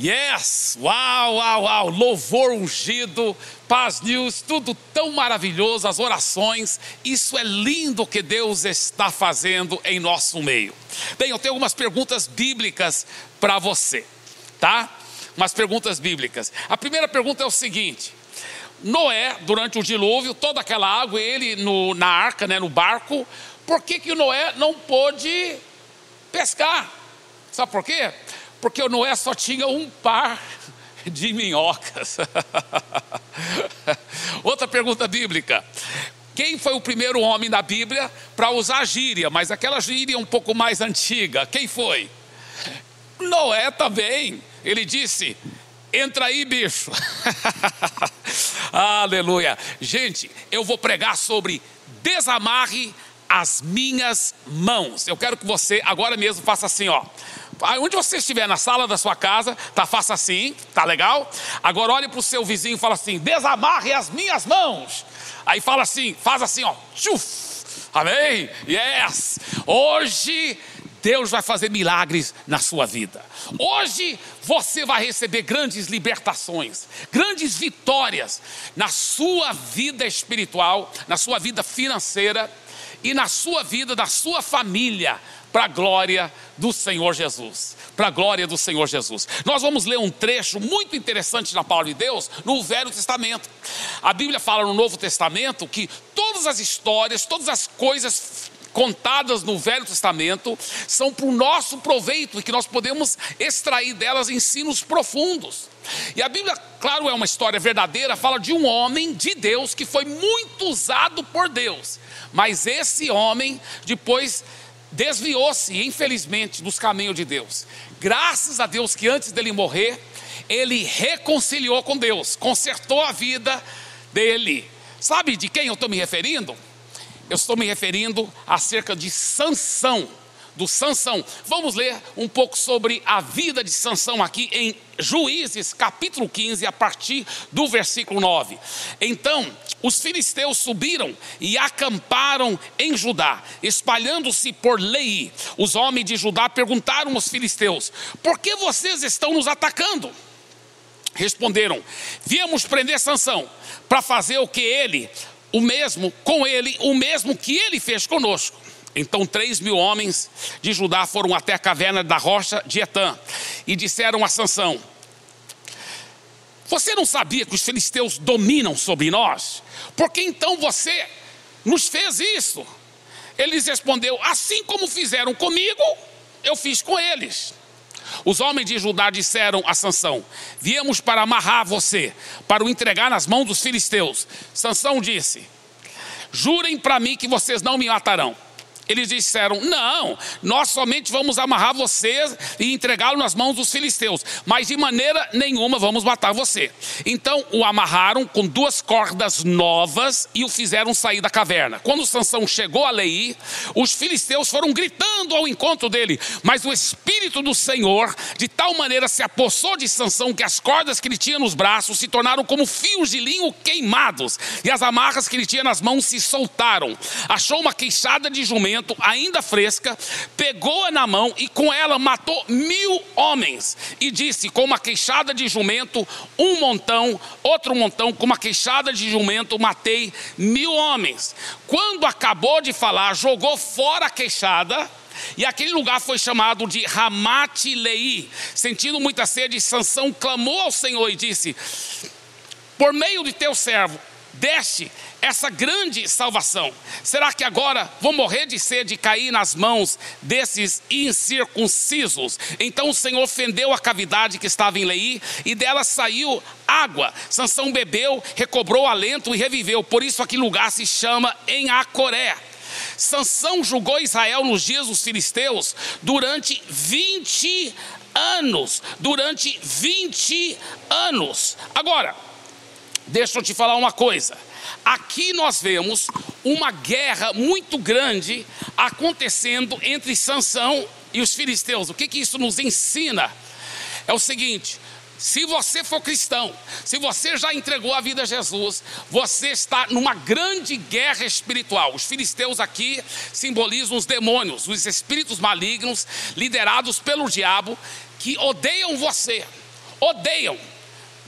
Yes! Uau, uau, uau! Louvor ungido, paz news, tudo tão maravilhoso, as orações. Isso é lindo que Deus está fazendo em nosso meio. Bem, eu tenho algumas perguntas bíblicas para você, tá? Umas perguntas bíblicas. A primeira pergunta é o seguinte: Noé, durante o dilúvio, toda aquela água, ele no, na arca, né, no barco, por que, que Noé não pôde pescar? Sabe por quê? Porque o Noé só tinha um par de minhocas. Outra pergunta bíblica. Quem foi o primeiro homem da Bíblia para usar gíria, mas aquela gíria um pouco mais antiga? Quem foi? Noé também. Ele disse: Entra aí, bicho. Aleluia. Gente, eu vou pregar sobre desamarre as minhas mãos. Eu quero que você agora mesmo faça assim, ó. Onde você estiver na sala da sua casa, tá, faça assim, tá legal? Agora olhe para o seu vizinho e fala assim: desamarre as minhas mãos. Aí fala assim, faz assim, ó. Tchuf, amém? Yes! Hoje Deus vai fazer milagres na sua vida. Hoje você vai receber grandes libertações, grandes vitórias na sua vida espiritual, na sua vida financeira e na sua vida, da sua família para a glória do Senhor Jesus. Para a glória do Senhor Jesus. Nós vamos ler um trecho muito interessante na palavra de Deus no Velho Testamento. A Bíblia fala no Novo Testamento que todas as histórias, todas as coisas contadas no Velho Testamento são para o nosso proveito e que nós podemos extrair delas ensinos profundos. E a Bíblia, claro, é uma história verdadeira, fala de um homem de Deus que foi muito usado por Deus, mas esse homem depois desviou-se, infelizmente, dos caminhos de Deus. Graças a Deus que antes dele morrer, ele reconciliou com Deus, consertou a vida dele. Sabe de quem eu estou me referindo? Eu estou me referindo acerca de Sansão do Sansão. Vamos ler um pouco sobre a vida de Sansão aqui em Juízes, capítulo 15, a partir do versículo 9. Então, os filisteus subiram e acamparam em Judá, espalhando-se por Lei. Os homens de Judá perguntaram aos filisteus: Por que vocês estão nos atacando? Responderam: Viemos prender Sansão para fazer o que ele, o mesmo com ele, o mesmo que ele fez conosco. Então três mil homens de Judá foram até a caverna da rocha de Etã e disseram a Sansão: Você não sabia que os filisteus dominam sobre nós? Por que então você nos fez isso? Ele lhes respondeu: Assim como fizeram comigo, eu fiz com eles. Os homens de Judá disseram a Sansão: Viemos para amarrar você, para o entregar nas mãos dos filisteus. Sansão disse: Jurem para mim que vocês não me matarão. Eles disseram: Não, nós somente vamos amarrar vocês e entregá-lo nas mãos dos filisteus, mas de maneira nenhuma vamos matar você. Então o amarraram com duas cordas novas e o fizeram sair da caverna. Quando Sansão chegou a Leí, os filisteus foram gritando ao encontro dele, mas o espírito do Senhor de tal maneira se apossou de Sansão que as cordas que ele tinha nos braços se tornaram como fios de linho queimados e as amarras que ele tinha nas mãos se soltaram. Achou uma queixada de jumento ainda fresca, pegou-a na mão e com ela matou mil homens. E disse: com uma queixada de jumento, um montão, outro montão, com uma queixada de jumento, matei mil homens. Quando acabou de falar, jogou fora a queixada. E aquele lugar foi chamado de Ramate Lei. Sentindo muita sede, Sansão clamou ao Senhor e disse: Por meio de teu servo, deste essa grande salvação. Será que agora vou morrer de sede e cair nas mãos desses incircuncisos? Então o Senhor fendeu a cavidade que estava em Leí e dela saiu água. Sansão bebeu, recobrou alento e reviveu. Por isso aquele lugar se chama em Acoré. Sansão julgou Israel nos dias dos filisteus durante 20 anos, durante 20 anos. Agora, deixa eu te falar uma coisa. Aqui nós vemos uma guerra muito grande acontecendo entre Sansão e os filisteus. O que, que isso nos ensina? É o seguinte: se você for cristão, se você já entregou a vida a Jesus, você está numa grande guerra espiritual. Os filisteus aqui simbolizam os demônios, os espíritos malignos liderados pelo diabo que odeiam você odeiam.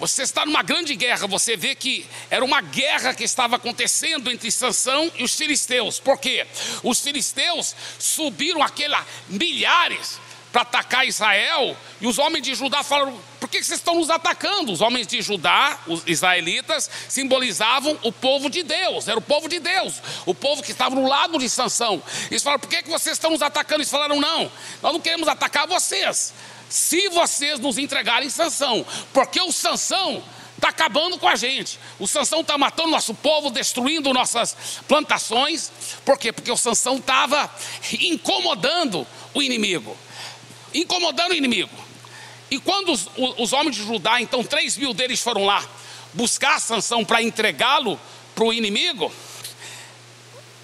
Você está numa grande guerra, você vê que era uma guerra que estava acontecendo entre Sansão e os filisteus. Por quê? Os filisteus subiram aquela milhares para atacar Israel, e os homens de Judá falaram: por que vocês estão nos atacando? Os homens de Judá, os israelitas, simbolizavam o povo de Deus, era o povo de Deus, o povo que estava no lado de Sansão. Eles falaram: por que, vocês estão nos atacando? Eles falaram: não, nós não queremos atacar vocês. Se vocês nos entregarem Sansão, porque o Sansão está acabando com a gente. O Sansão está matando nosso povo, destruindo nossas plantações. Por quê? Porque o Sansão estava incomodando o inimigo incomodando o inimigo. E quando os, os homens de Judá, então três mil deles foram lá buscar Sansão para entregá-lo para o inimigo,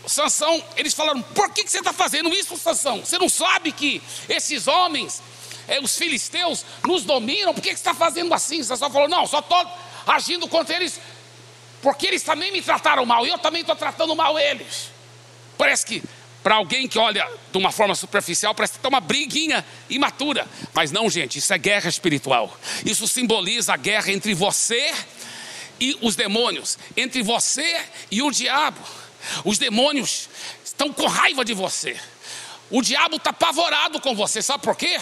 Sansão, eles falaram: por que, que você está fazendo isso, Sansão? Você não sabe que esses homens, os filisteus, nos dominam? Por que, que você está fazendo assim? Sansão falou: não, só estou agindo contra eles, porque eles também me trataram mal, e eu também estou tratando mal eles. Parece que para alguém que olha de uma forma superficial, parece que está uma briguinha imatura. Mas não, gente, isso é guerra espiritual. Isso simboliza a guerra entre você e os demônios, entre você e o diabo. Os demônios estão com raiva de você. O diabo está apavorado com você, sabe por quê?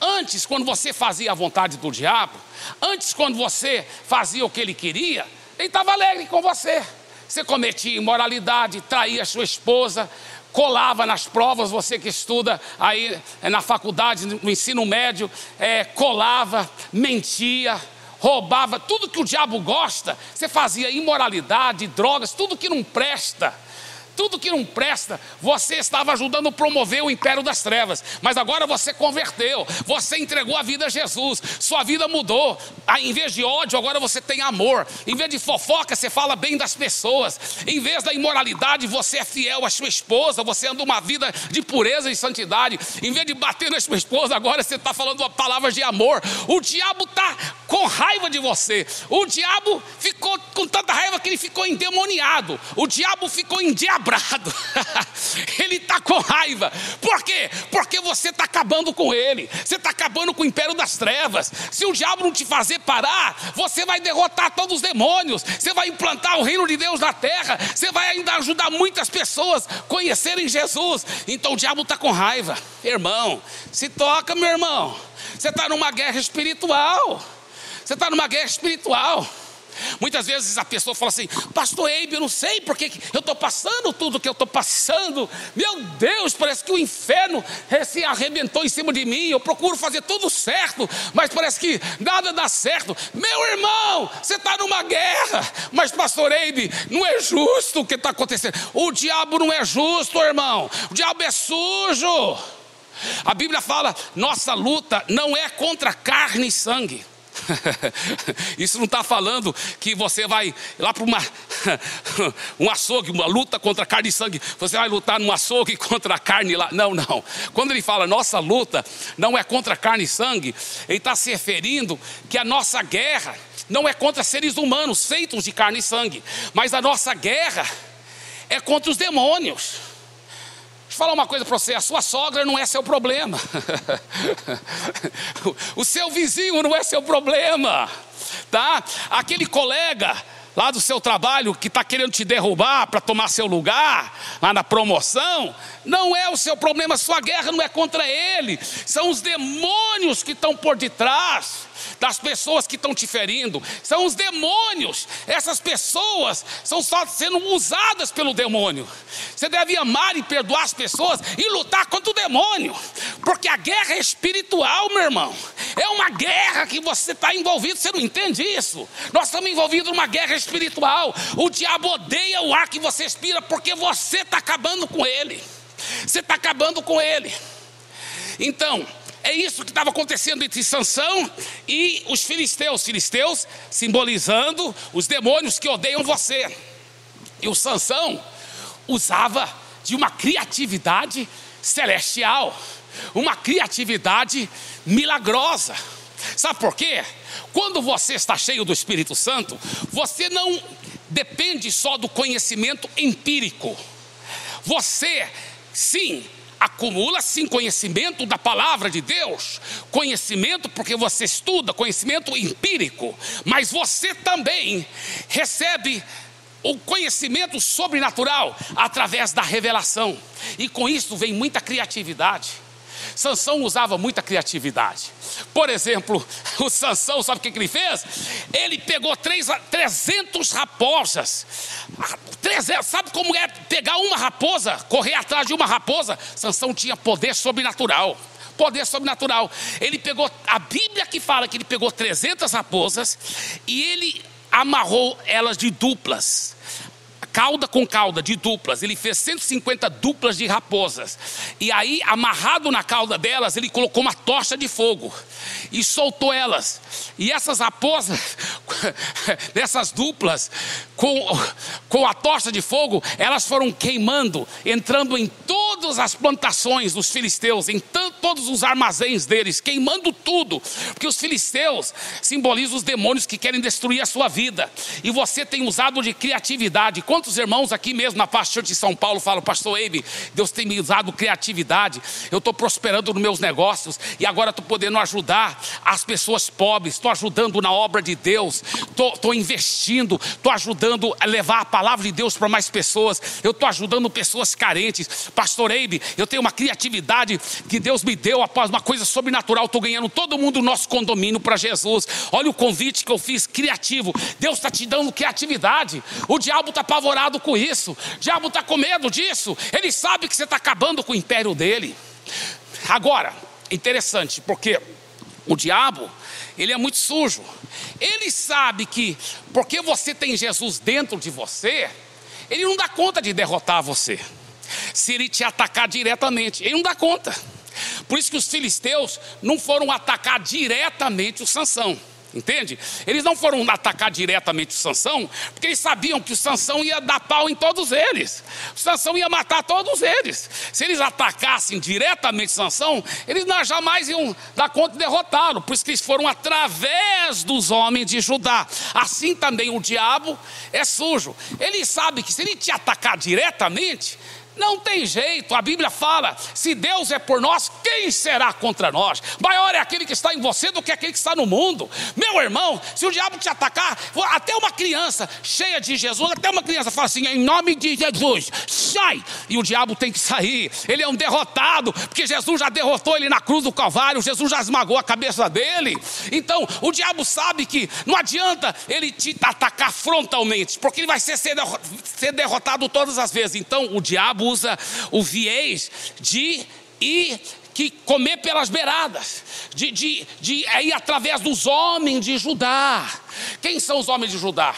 Antes, quando você fazia a vontade do diabo, antes, quando você fazia o que ele queria, ele estava alegre com você. Você cometia imoralidade, traía sua esposa, colava nas provas, você que estuda aí é, na faculdade, no ensino médio, é, colava, mentia, roubava, tudo que o diabo gosta, você fazia imoralidade, drogas, tudo que não presta tudo que não presta, você estava ajudando a promover o império das trevas, mas agora você converteu, você entregou a vida a Jesus, sua vida mudou. Ah, em vez de ódio, agora você tem amor. Em vez de fofoca, você fala bem das pessoas. Em vez da imoralidade, você é fiel à sua esposa, você anda uma vida de pureza e santidade. Em vez de bater na sua esposa, agora você está falando palavras de amor. O diabo está com raiva de você. O diabo ficou com tanta raiva que ele ficou endemoniado. O diabo ficou endiabrado quebrado, ele está com raiva. Por quê? Porque você está acabando com ele, você está acabando com o império das trevas. Se o diabo não te fazer parar, você vai derrotar todos os demônios, você vai implantar o reino de Deus na terra, você vai ainda ajudar muitas pessoas a conhecerem Jesus. Então o diabo está com raiva, irmão. Se toca, meu irmão. Você está numa guerra espiritual. Você está numa guerra espiritual. Muitas vezes a pessoa fala assim, pastor Eibe, eu não sei porque eu estou passando tudo que eu estou passando. Meu Deus, parece que o inferno se arrebentou em cima de mim. Eu procuro fazer tudo certo, mas parece que nada dá certo. Meu irmão, você está numa guerra, mas pastor Eibe, não é justo o que está acontecendo. O diabo não é justo, irmão. O diabo é sujo. A Bíblia fala: nossa luta não é contra carne e sangue Isso não está falando que você vai lá para uma um açougue, uma luta contra carne e sangue. Você vai lutar num açougue contra a carne lá. Não, não. Quando ele fala nossa luta não é contra carne e sangue, ele está se referindo que a nossa guerra não é contra seres humanos feitos de carne e sangue, mas a nossa guerra é contra os demônios. Deixa eu falar uma coisa para você: a sua sogra não é seu problema, o seu vizinho não é seu problema, tá? Aquele colega lá do seu trabalho que está querendo te derrubar para tomar seu lugar, lá na promoção, não é o seu problema, sua guerra não é contra ele, são os demônios que estão por detrás das pessoas que estão te ferindo, são os demônios. Essas pessoas são só sendo usadas pelo demônio. Você deve amar e perdoar as pessoas e lutar contra o demônio, porque a guerra é espiritual, meu irmão. É uma guerra que você está envolvido, você não entende isso? Nós estamos envolvidos numa guerra espiritual. O diabo odeia o ar que você expira porque você está acabando com ele. Você está acabando com ele. Então, é isso que estava acontecendo entre Sansão e os filisteus. Filisteus simbolizando os demônios que odeiam você. E o Sansão usava de uma criatividade celestial, uma criatividade milagrosa. Sabe por quê? Quando você está cheio do Espírito Santo, você não depende só do conhecimento empírico. Você, sim, acumula sim conhecimento da palavra de Deus, conhecimento porque você estuda, conhecimento empírico, mas você também recebe o conhecimento sobrenatural através da revelação. E com isso vem muita criatividade. Sansão usava muita criatividade. Por exemplo, o Sansão, sabe o que, ele fez? Ele pegou três, 300 raposas. 300, sabe como é pegar uma raposa, correr atrás de uma raposa? Sansão tinha poder sobrenatural poder sobrenatural. Ele pegou a Bíblia que fala que ele pegou 300 raposas e ele amarrou elas de duplas cauda com cauda de duplas. Ele fez 150 duplas de raposas. E aí, amarrado na cauda delas, ele colocou uma tocha de fogo e soltou elas. E essas raposas, dessas duplas, com, com a tocha de fogo, elas foram queimando, entrando em todas as plantações dos filisteus, em todos os armazéns deles, queimando tudo, porque os filisteus simbolizam os demônios que querem destruir a sua vida. E você tem usado de criatividade. Quando Quantos irmãos aqui mesmo na Pastor de São Paulo falam, Pastor Eibe, Deus tem me usado criatividade, eu estou prosperando nos meus negócios e agora estou podendo ajudar as pessoas pobres, estou ajudando na obra de Deus, estou investindo, estou ajudando a levar a palavra de Deus para mais pessoas, eu estou ajudando pessoas carentes. Pastor Eibe, eu tenho uma criatividade que Deus me deu após uma coisa sobrenatural, estou ganhando todo mundo do nosso condomínio para Jesus. Olha o convite que eu fiz, criativo. Deus está te dando criatividade. O diabo está apavorado apavorado com isso, o diabo está com medo disso, ele sabe que você está acabando com o império dele. Agora, interessante, porque o diabo, ele é muito sujo, ele sabe que, porque você tem Jesus dentro de você, ele não dá conta de derrotar você, se ele te atacar diretamente, ele não dá conta. Por isso que os filisteus não foram atacar diretamente o Sansão. Entende? Eles não foram atacar diretamente o Sansão, porque eles sabiam que o Sansão ia dar pau em todos eles. O Sansão ia matar todos eles. Se eles atacassem diretamente Sansão, eles jamais iam dar conta de derrotá-lo. Por isso que eles foram através dos homens de Judá. Assim também o diabo é sujo. Ele sabe que se ele te atacar diretamente, não tem jeito, a Bíblia fala: se Deus é por nós, quem será contra nós? Maior é aquele que está em você do que aquele que está no mundo. Meu irmão, se o diabo te atacar, até uma criança cheia de Jesus, até uma criança fala assim: em nome de Jesus, sai! E o diabo tem que sair, ele é um derrotado, porque Jesus já derrotou ele na cruz do Calvário, Jesus já esmagou a cabeça dele. Então, o diabo sabe que não adianta ele te atacar frontalmente, porque ele vai ser, ser derrotado todas as vezes. Então, o diabo usa o viés de ir que comer pelas beiradas, de, de, de ir através dos homens de Judá. Quem são os homens de Judá?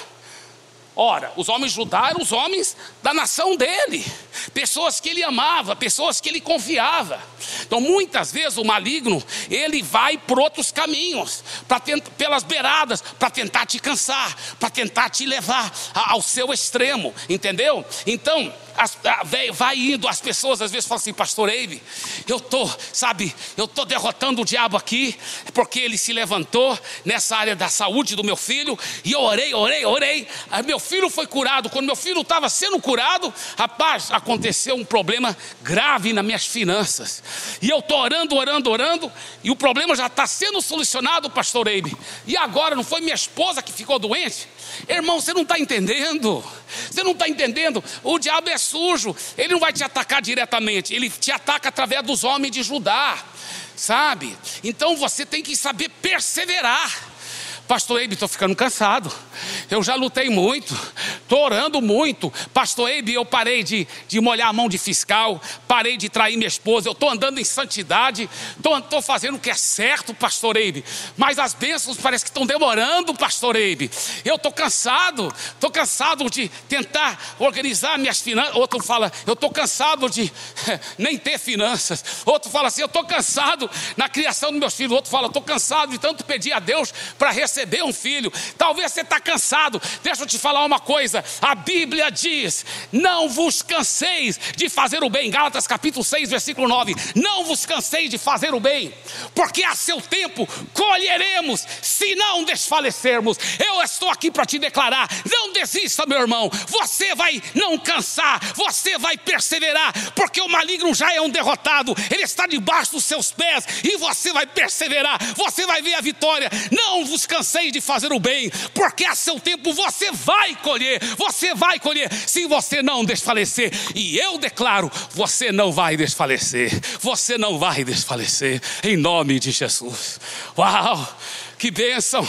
Ora, os homens de Judá eram os homens da nação dele, pessoas que ele amava, pessoas que ele confiava. Então, muitas vezes o maligno ele vai por outros caminhos, pelas beiradas, para tentar te cansar, para tentar te levar ao seu extremo, entendeu? Então, as, vai indo, as pessoas às vezes falam assim, pastor Eibe, eu estou, sabe, eu estou derrotando o diabo aqui, porque ele se levantou nessa área da saúde do meu filho, e eu orei, orei, orei, aí meu filho foi curado, quando meu filho estava sendo curado, rapaz, aconteceu um problema grave nas minhas finanças, e eu estou orando, orando, orando, e o problema já está sendo solucionado, pastor Eibe, e agora não foi minha esposa que ficou doente? Irmão, você não está entendendo. Você não está entendendo. O diabo é sujo. Ele não vai te atacar diretamente. Ele te ataca através dos homens de Judá. Sabe? Então você tem que saber perseverar. Pastor Eibe, estou ficando cansado. Eu já lutei muito, estou orando muito. Pastor Eibe, eu parei de, de molhar a mão de fiscal, parei de trair minha esposa. Eu estou andando em santidade, estou fazendo o que é certo, Pastor Eibe. Mas as bênçãos parece que estão demorando, Pastor Eibe. Eu estou cansado, estou cansado de tentar organizar minhas finanças. Outro fala, eu estou cansado de nem ter finanças. Outro fala assim, eu estou cansado na criação dos meus filhos. Outro fala, estou cansado de tanto pedir a Deus para receber um filho. Talvez você está cansado. Deixa eu te falar uma coisa: coisa, a Bíblia diz: não vos canseis de fazer o bem. Gálatas capítulo 6, versículo 9: não vos canseis de fazer o bem, porque a seu tempo colheremos, se não desfalecermos. Eu estou aqui para te declarar: não desista, meu irmão, você vai não cansar, você vai perseverar, porque o maligno já é um derrotado, ele está debaixo dos seus pés e você vai perseverar, você vai ver a vitória. Não vos canseis de fazer o bem, porque a seu tempo você vai colher, você vai colher, se você não desfalecer. E eu declaro: você não vai desfalecer, você não vai desfalecer, em nome de Jesus. Uau, que bênção,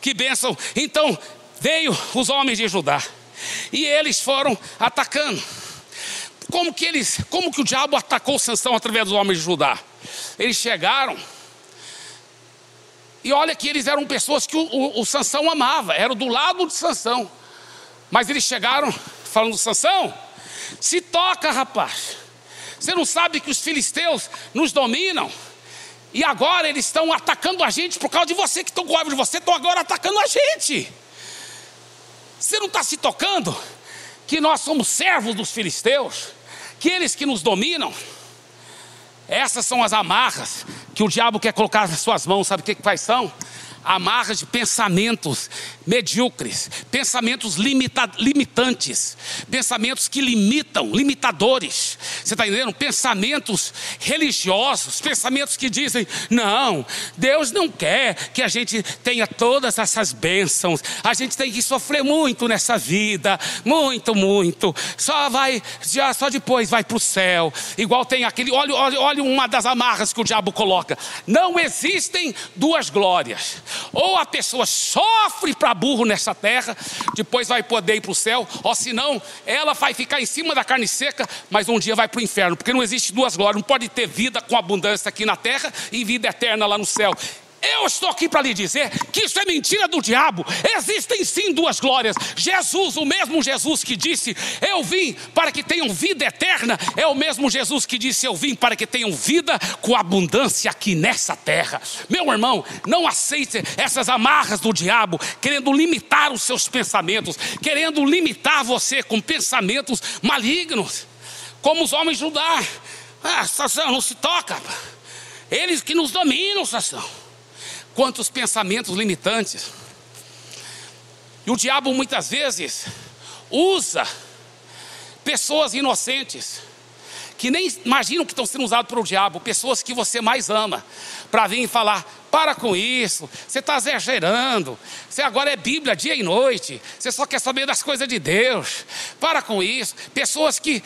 que bênção. Então veio os homens de Judá e eles foram atacando. Como que eles, como que o diabo atacou Sansão através dos homens de Judá? Eles chegaram e olha que eles eram pessoas que o, o, o Sansão amava, eram do lado de Sansão. Mas eles chegaram falando, Sansão, se toca, rapaz. Você não sabe que os filisteus nos dominam? E agora eles estão atacando a gente por causa de você, que estão com raiva de você, estão agora atacando a gente. Você não está se tocando que nós somos servos dos filisteus, que eles que nos dominam? Essas são as amarras que o diabo quer colocar nas suas mãos, sabe o que, que quais são? Amarras de pensamentos medíocres, pensamentos limita, limitantes, pensamentos que limitam, limitadores. Você está entendendo? Pensamentos religiosos, pensamentos que dizem: não, Deus não quer que a gente tenha todas essas bênçãos, a gente tem que sofrer muito nessa vida, muito, muito. Só vai, já, só depois vai para o céu. Igual tem aquele, olha, olha, olha uma das amarras que o diabo coloca: não existem duas glórias, ou a pessoa sofre para burro nessa terra, depois vai poder ir para o céu, ou senão ela vai ficar em cima da carne seca, mas um dia vai para o inferno, porque não existe duas glórias, não pode ter vida com abundância aqui na terra e vida eterna lá no céu. Eu estou aqui para lhe dizer que isso é mentira do diabo. Existem sim duas glórias. Jesus, o mesmo Jesus que disse: Eu vim para que tenham vida eterna, é o mesmo Jesus que disse: Eu vim para que tenham vida com abundância aqui nessa terra. Meu irmão, não aceite essas amarras do diabo, querendo limitar os seus pensamentos, querendo limitar você com pensamentos malignos, como os homens Judá. Ah, Sansão, não se toca. Eles que nos dominam, Quantos pensamentos limitantes. E o diabo muitas vezes usa pessoas inocentes, que nem imaginam que estão sendo usados pelo diabo, pessoas que você mais ama, para vir e falar: para com isso, você está exagerando, você agora é Bíblia dia e noite, você só quer saber das coisas de Deus, para com isso. Pessoas que,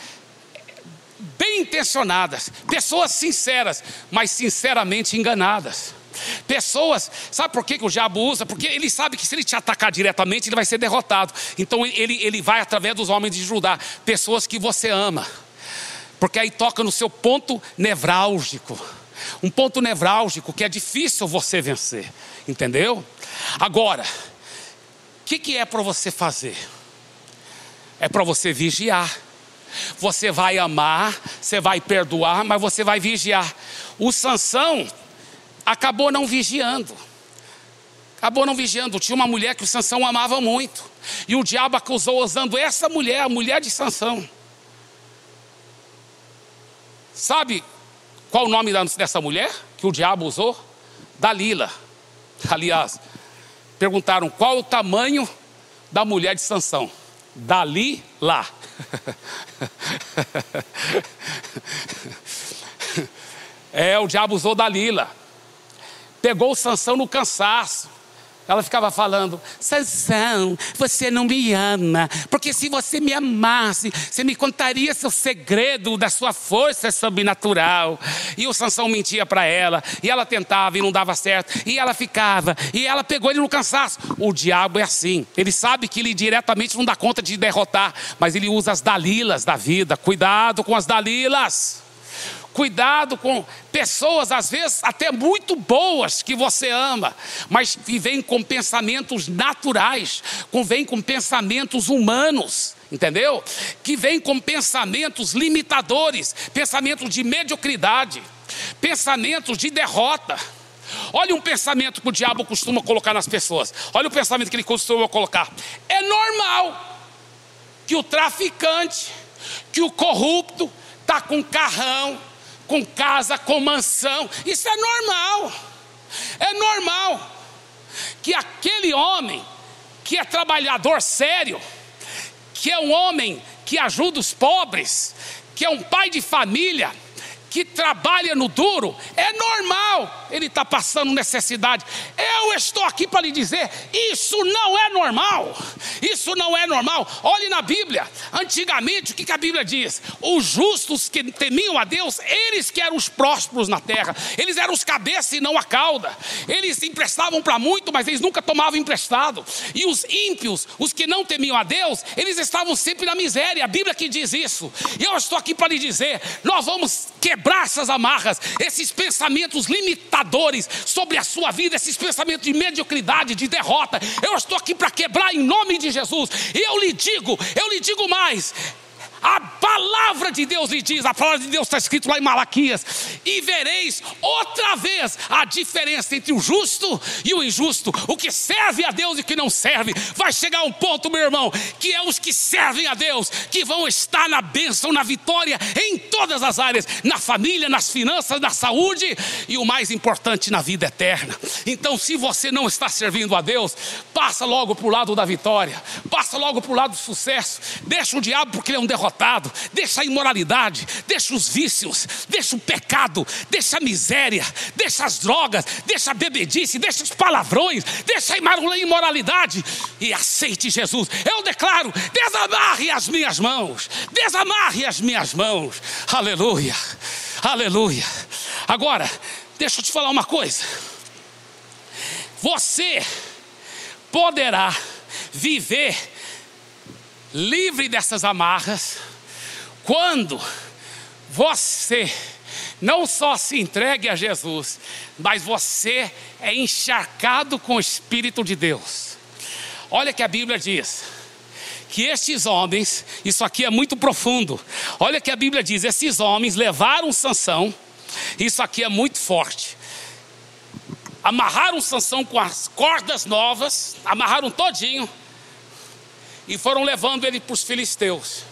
bem intencionadas, pessoas sinceras, mas sinceramente enganadas. Pessoas, sabe por que, que o diabo usa? Porque ele sabe que se ele te atacar diretamente, ele vai ser derrotado. Então ele, ele vai através dos homens de Judá, pessoas que você ama, porque aí toca no seu ponto nevrálgico. Um ponto nevrálgico que é difícil você vencer, entendeu? Agora, o que, que é para você fazer? É para você vigiar. Você vai amar, você vai perdoar, mas você vai vigiar. O Sansão, acabou não vigiando. Acabou não vigiando. Tinha uma mulher que o Sansão amava muito. E o diabo acusou usando essa mulher, a mulher de Sansão. Sabe qual o nome dessa mulher que o diabo usou? Dalila. Aliás, perguntaram qual o tamanho da mulher de Sansão. Dalila. é, o diabo usou Dalila pegou Sansão no cansaço. Ela ficava falando: Sansão, você não me ama, porque se você me amasse, você me contaria seu segredo da sua força sobrenatural. E o Sansão mentia para ela, e ela tentava e não dava certo, e ela ficava, e ela pegou ele no cansaço. O diabo é assim, ele sabe que ele diretamente não dá conta de derrotar, mas ele usa as dalilas da vida. Cuidado com as dalilas. Cuidado com pessoas, às vezes até muito boas, que você ama, mas que vêm com pensamentos naturais, que vêm com pensamentos humanos, entendeu? Que vêm com pensamentos limitadores, pensamentos de mediocridade, pensamentos de derrota. Olha um pensamento que o diabo costuma colocar nas pessoas. Olha o pensamento que ele costuma colocar. É normal. que o traficante, que o corrupto está com carrão, com casa, com mansão. Isso é normal. É normal que aquele homem que é trabalhador sério, que é um homem que ajuda os pobres, que é um pai de família, que trabalha no duro, é normal ele está passando necessidade. Eu estou aqui para lhe dizer: isso não é normal. Isso não é normal. Olhe na Bíblia. Antigamente, o que, que a Bíblia diz? Os justos que temiam a Deus, eles que eram os prósperos na terra. Eles eram os cabeças e não a cauda. Eles emprestavam para muito, mas eles nunca tomavam emprestado. E os ímpios, os que não temiam a Deus, eles estavam sempre na miséria. A Bíblia que diz isso. E eu estou aqui para lhe dizer: nós vamos quebrar essas amarras, esses pensamentos limitadores sobre a sua vida, esses pensamentos de mediocridade, de derrota. Eu estou aqui para quebrar em nome de Jesus. E eu lhe digo, eu lhe digo mais: a palavra de Deus lhe diz, a palavra de Deus está escrito lá em Malaquias, e vereis outra vez a diferença entre o justo e o injusto, o que serve a Deus e o que não serve. Vai chegar um ponto, meu irmão, que é os que servem a Deus, que vão estar na bênção, na vitória, em todas as áreas, na família, nas finanças, na saúde e o mais importante, na vida eterna. Então, se você não está servindo a Deus, passa logo para o lado da vitória, passa logo para o lado do sucesso, deixa o diabo porque ele é um derrotado derrotado, deixa a imoralidade, deixa os vícios, deixa o pecado, deixa a miséria, deixa as drogas, deixa a bebedice, deixa os palavrões, deixa a imoralidade e aceite Jesus. Eu declaro: desamarre as minhas mãos, desamarre as minhas mãos. Aleluia, aleluia. Agora, deixa eu te falar uma coisa. Você poderá viver livre dessas amarras, quando você não só se entregue a Jesus, mas você é encharcado com o Espírito de Deus. Olha que a Bíblia diz que estes homens, isso aqui é muito profundo. Olha que a Bíblia diz: esses homens levaram Sansão, isso aqui é muito forte. Amarraram Sansão com as cordas novas, amarraram todinho e foram levando ele para os filisteus.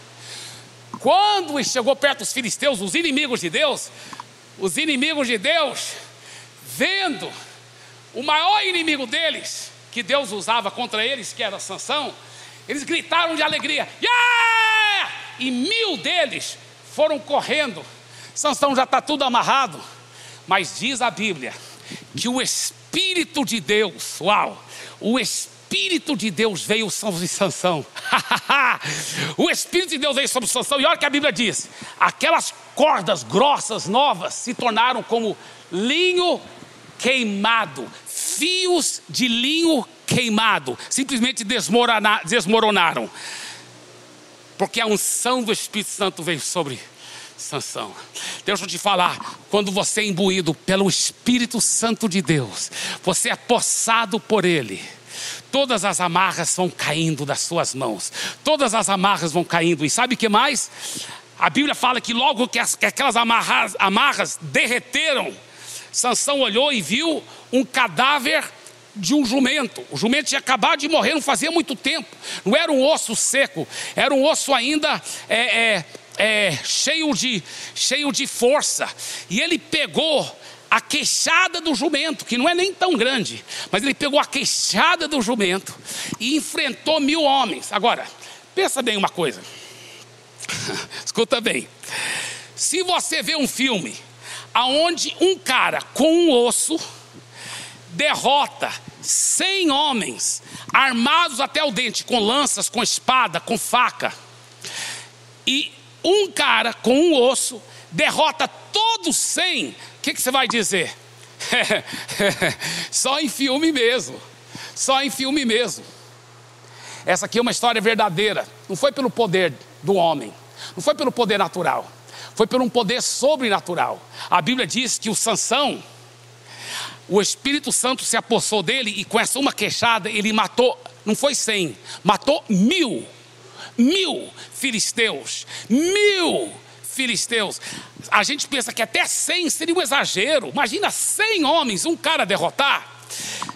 Quando chegou perto dos filisteus, os inimigos de Deus, os inimigos de Deus, vendo o maior inimigo deles, que Deus usava contra eles, que era Sansão, eles gritaram de alegria, yeah! e mil deles foram correndo. Sansão já está tudo amarrado, mas diz a Bíblia que o Espírito de Deus, uau, o Espírito Espírito de Deus veio sobre Sansão. o Espírito de Deus veio sobre Sansão. E olha o que a Bíblia diz: aquelas cordas grossas, novas, se tornaram como linho queimado, fios de linho queimado, simplesmente desmoronaram. Porque a unção do Espírito Santo veio sobre Sansão. Deixa eu te falar, quando você é imbuído pelo Espírito Santo de Deus, você é possado por Ele todas as amarras vão caindo das suas mãos, todas as amarras vão caindo, e sabe o que mais? A Bíblia fala que logo que, as, que aquelas amarras, amarras derreteram, Sansão olhou e viu um cadáver de um jumento. O jumento tinha acabado de morrer, não fazia muito tempo. Não era um osso seco, era um osso ainda é, é, é, cheio, de, cheio de força. E ele pegou a queixada do jumento, que não é nem tão grande, mas ele pegou a queixada do jumento e enfrentou mil homens. Agora, pensa bem uma coisa, escuta bem: se você vê um filme aonde um cara com um osso derrota cem homens armados até o dente, com lanças, com espada, com faca, e um cara com um osso derrota todos cem o que, que você vai dizer? Só em filme mesmo. Só em filme mesmo. Essa aqui é uma história verdadeira. Não foi pelo poder do homem. Não foi pelo poder natural. Foi por um poder sobrenatural. A Bíblia diz que o Sansão, o Espírito Santo se apossou dele e com essa uma queixada ele matou, não foi cem, matou mil, mil filisteus, mil filisteus. A gente pensa que até 100 seria um exagero. Imagina 100 homens, um cara derrotar.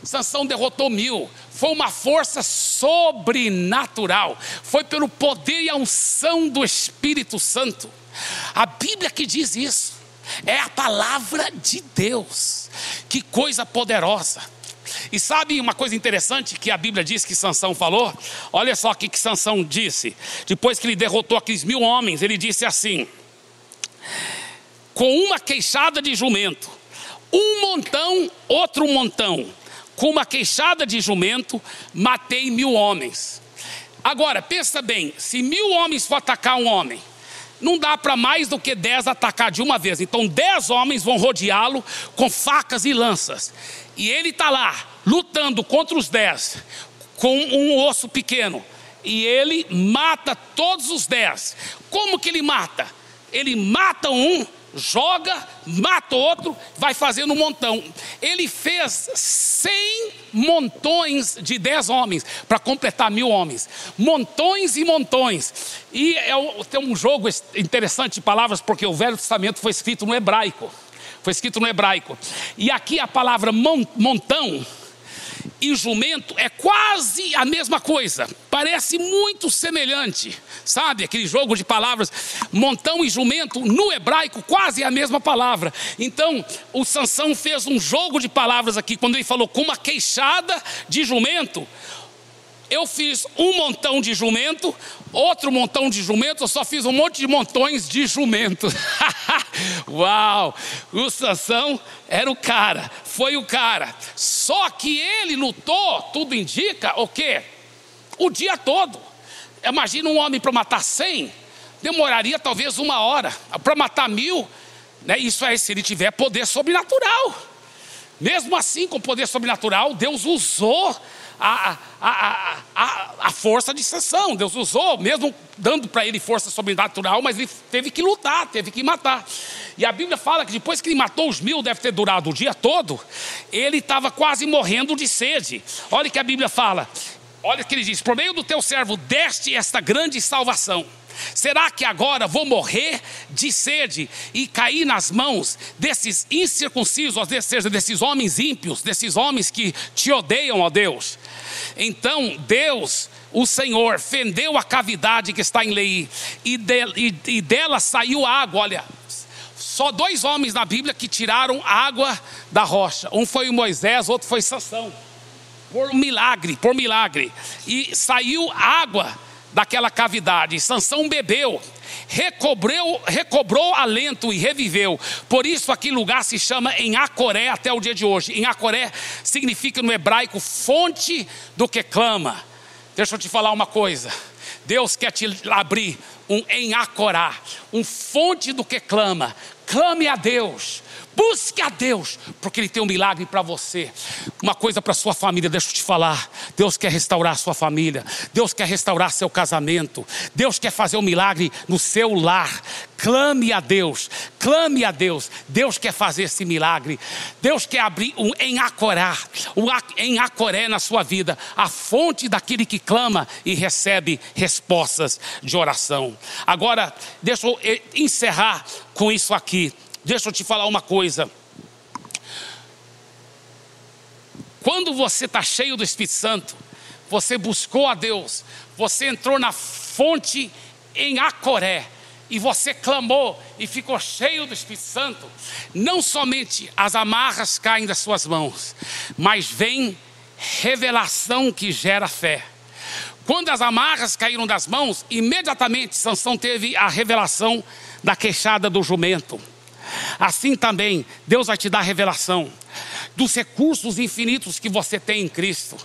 Sansão derrotou mil. foi uma força sobrenatural, foi pelo poder e a unção do Espírito Santo. A Bíblia que diz isso, é a palavra de Deus. Que coisa poderosa. E sabe uma coisa interessante que a Bíblia diz que Sansão falou? Olha só o que, que Sansão disse. Depois que ele derrotou aqueles mil homens, ele disse assim: com uma queixada de jumento, um montão, outro montão, com uma queixada de jumento, matei mil homens. Agora, pensa bem: se mil homens for atacar um homem, não dá para mais do que dez atacar de uma vez. Então, dez homens vão rodeá-lo com facas e lanças. E ele está lá, lutando contra os dez, com um osso pequeno. E ele mata todos os dez. Como que ele mata? Ele mata um joga, mata outro, vai fazendo um montão. Ele fez cem montões de dez homens para completar mil homens. Montões e montões. E é, tem um jogo interessante de palavras, porque o Velho Testamento foi escrito no hebraico. Foi escrito no hebraico. E aqui a palavra montão e jumento é quase a mesma coisa, parece muito semelhante, sabe? Aquele jogo de palavras, montão e jumento, no hebraico, quase a mesma palavra. Então, o Sansão fez um jogo de palavras aqui, quando ele falou com uma queixada de jumento. Eu fiz um montão de jumento, outro montão de jumento, eu só fiz um monte de montões de jumento. Uau! O Sansão era o cara, foi o cara. Só que ele lutou, tudo indica o quê? O dia todo. Imagina um homem para matar cem, demoraria talvez uma hora. Para matar mil, né, isso é se ele tiver poder sobrenatural. Mesmo assim, com poder sobrenatural, Deus usou a, a, a, a, força de sessão. Deus usou, mesmo dando para ele força sobrenatural, mas ele teve que lutar, teve que matar. E a Bíblia fala que depois que ele matou os mil, deve ter durado o dia todo, ele estava quase morrendo de sede. Olha o que a Bíblia fala. Olha o que ele diz: por meio do teu servo deste esta grande salvação. Será que agora vou morrer de sede e cair nas mãos desses incircuncisos, ou seja, desses homens ímpios, desses homens que te odeiam, ó Deus? Então Deus, o Senhor, fendeu a cavidade que está em Lei e, de, e, e dela saiu água. Olha, só dois homens na Bíblia que tiraram água da rocha. Um foi Moisés, outro foi Sansão. Por milagre, por milagre. E saiu água daquela cavidade. Sansão bebeu, recobrou, recobrou alento e reviveu. Por isso aquele lugar se chama em Acoré até o dia de hoje. Em Acoré significa no hebraico fonte do que clama. Deixa eu te falar uma coisa. Deus quer te abrir um em Acorá, um fonte do que clama. Clame a Deus. Busque a Deus, porque Ele tem um milagre para você. Uma coisa para sua família, deixa eu te falar. Deus quer restaurar sua família. Deus quer restaurar seu casamento. Deus quer fazer um milagre no seu lar. Clame a Deus, clame a Deus. Deus quer fazer esse milagre. Deus quer abrir um enhacorá, um enhacoré na sua vida, a fonte daquele que clama e recebe respostas de oração. Agora, deixa eu eh, encerrar com isso aqui. Deixa eu te falar uma coisa. Quando você está cheio do Espírito Santo, você buscou a Deus, você entrou na fonte em Acoré, e você clamou e ficou cheio do Espírito Santo, não somente as amarras caem das suas mãos, mas vem revelação que gera fé. Quando as amarras caíram das mãos, imediatamente Sansão teve a revelação da queixada do jumento. Assim também, Deus vai te dar revelação dos recursos infinitos que você tem em Cristo.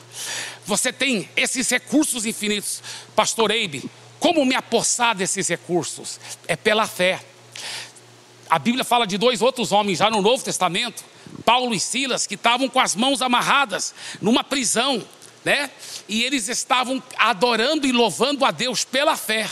Você tem esses recursos infinitos, Pastor Eibe. Como me apossar desses recursos? É pela fé. A Bíblia fala de dois outros homens já no Novo Testamento, Paulo e Silas, que estavam com as mãos amarradas numa prisão, né? E eles estavam adorando e louvando a Deus pela fé.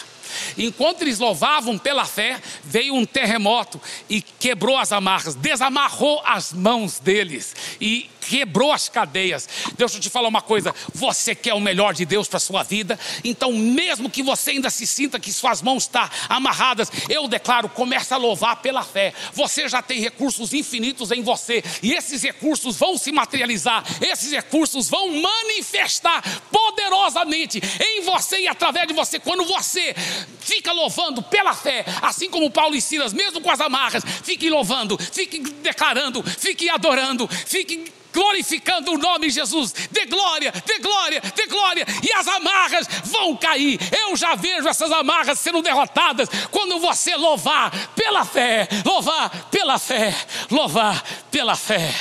Enquanto eles louvavam pela fé, veio um terremoto e quebrou as amarras, desamarrou as mãos deles e quebrou as cadeias. Deixa eu te falar uma coisa: você quer o melhor de Deus para a sua vida, então, mesmo que você ainda se sinta que suas mãos estão amarradas, eu declaro: comece a louvar pela fé. Você já tem recursos infinitos em você, e esses recursos vão se materializar, esses recursos vão manifestar poderosamente em você e através de você. Quando você fica louvando pela fé, assim como Paulo e Silas, mesmo com as amarras, fique louvando, fique declarando, fique adorando, fique glorificando o nome de Jesus. De glória, de glória, de glória. E as amarras vão cair. Eu já vejo essas amarras sendo derrotadas quando você louvar pela fé, louvar pela fé, louvar pela fé.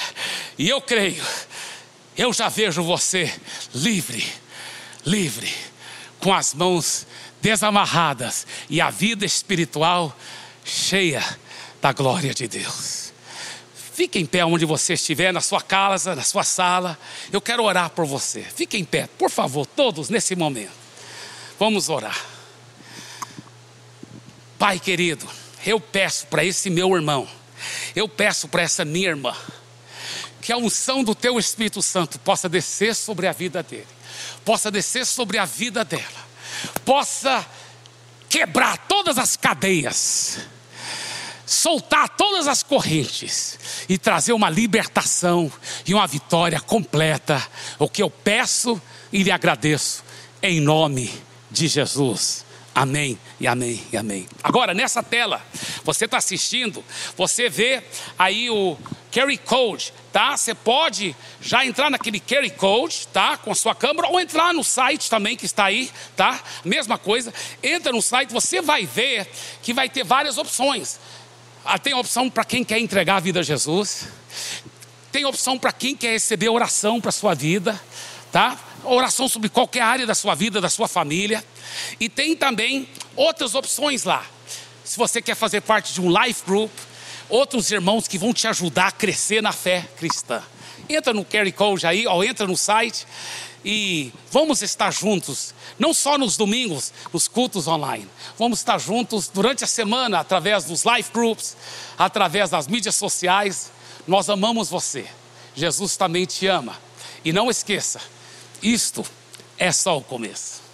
E eu creio, eu já vejo você livre, livre, com as mãos desamarradas e a vida espiritual cheia da glória de Deus. Fique em pé onde você estiver, na sua casa, na sua sala. Eu quero orar por você. Fique em pé, por favor, todos nesse momento. Vamos orar. Pai querido, eu peço para esse meu irmão, eu peço para essa minha irmã, que a unção do Teu Espírito Santo possa descer sobre a vida dele, possa descer sobre a vida dela, possa quebrar todas as cadeias soltar todas as correntes e trazer uma libertação e uma vitória completa. O que eu peço e lhe agradeço, em nome de Jesus. Amém e amém e amém. Agora, nessa tela, você está assistindo, você vê aí o Carry Code, tá? Você pode já entrar naquele Carry Code, tá? Com a sua câmera, ou entrar no site também que está aí, tá? Mesma coisa, entra no site, você vai ver que vai ter várias opções. Ah, tem opção para quem quer entregar a vida a Jesus. Tem opção para quem quer receber oração para a sua vida, tá? Oração sobre qualquer área da sua vida, da sua família. E tem também outras opções lá. Se você quer fazer parte de um life group, outros irmãos que vão te ajudar a crescer na fé cristã. Entra no Carry Code aí, ou entra no site e vamos estar juntos, não só nos domingos, nos cultos online. Vamos estar juntos durante a semana, através dos life groups, através das mídias sociais. Nós amamos você. Jesus também te ama. E não esqueça, isto é só o começo.